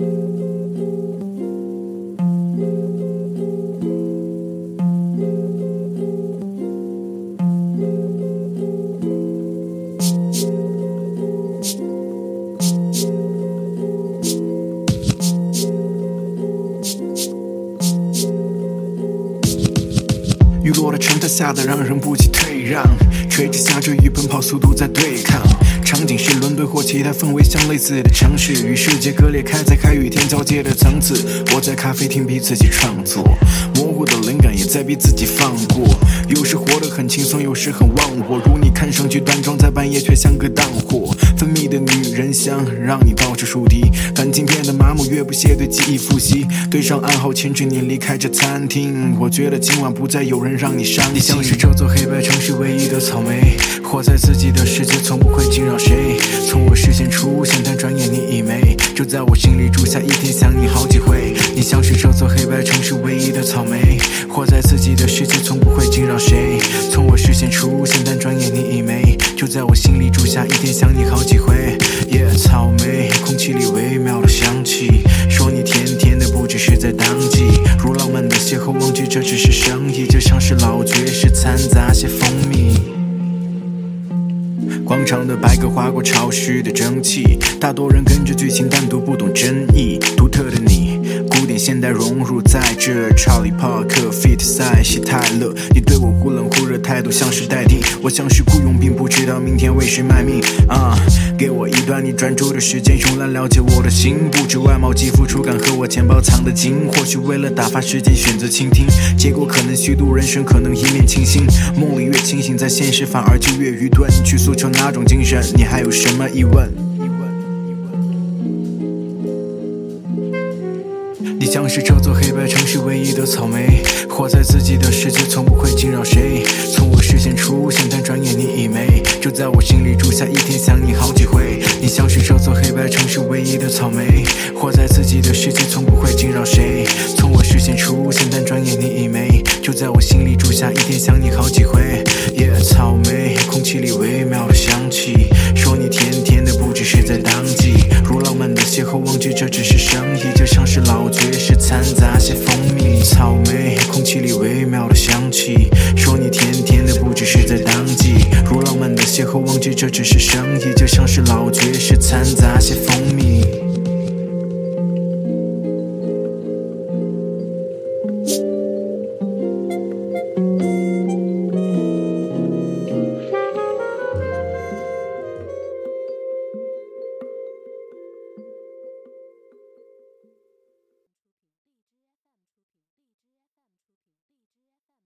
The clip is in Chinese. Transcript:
Thank you. 我的城，它吓得让人不及退让，垂直下坠与，奔跑速度在对抗。场景是伦敦或其他氛围相类似的城市，与世界割裂开在海与天交界的层次。我在咖啡厅逼自己创作，在逼自己放过。有时活得很轻松，有时很忘我。如你看上去端庄，在半夜却像个荡货。分泌的女人香，让你到处树敌。感情变得麻木，越不屑对记忆复习。对上暗号，牵着你离开这餐厅。我觉得今晚不再有人让你伤心。你像是这座黑白城市唯一的草莓，活在自己的世界，从不会惊扰谁。从我视线出现，但转眼你已没。就在我心里住下一天，想你好几回。你像是这座黑白城市唯一的草莓，活在自己的世界，从不会惊扰谁。从我视线出现，但转眼你已没。就在我心里住下一天，想你好几回。耶，草莓，空气里微妙的香气，说你甜甜的，不只是在当季。如浪漫的邂逅，忘记这只是生意，就像是老爵士掺杂些蜂蜜。广场的白鸽划过潮湿的蒸汽，大多人跟着剧情，但都不懂真意。独特的你，现代融入在这。查理帕克、fit 塞西泰勒，你对我忽冷忽热态度像是待定，我像是雇佣兵，不知道明天为谁卖命。啊，给我一段你专注的时间，用来了解我的心，不止外貌、肌肤、触感和我钱包藏的金。或许为了打发时间，选择倾听，结果可能虚度人生，可能一面清醒。梦里越清醒，在现实反而就越愚钝。去诉求哪种精神？你还有什么疑问？你像是这座黑白城市唯一的草莓，活在自己的世界，从不会惊扰谁。从我视线出现，但转眼你已没。就在我心里住下一天，想你好几回。你像是这座黑白城市唯一的草莓，活在自己的世界，从不会惊扰谁。从我视线出现，但转眼你已没。就在我心里住下一天，想你好几回。耶，草莓，空气里微妙的香气，说邂逅忘记，这只是生意。就像是老爵士掺杂些蜂蜜、草莓，空气里微妙的香气。说你甜甜的，不只是在当季。如浪漫的邂逅忘记，这只是生意。就像是老爵士掺杂些蜂蜜。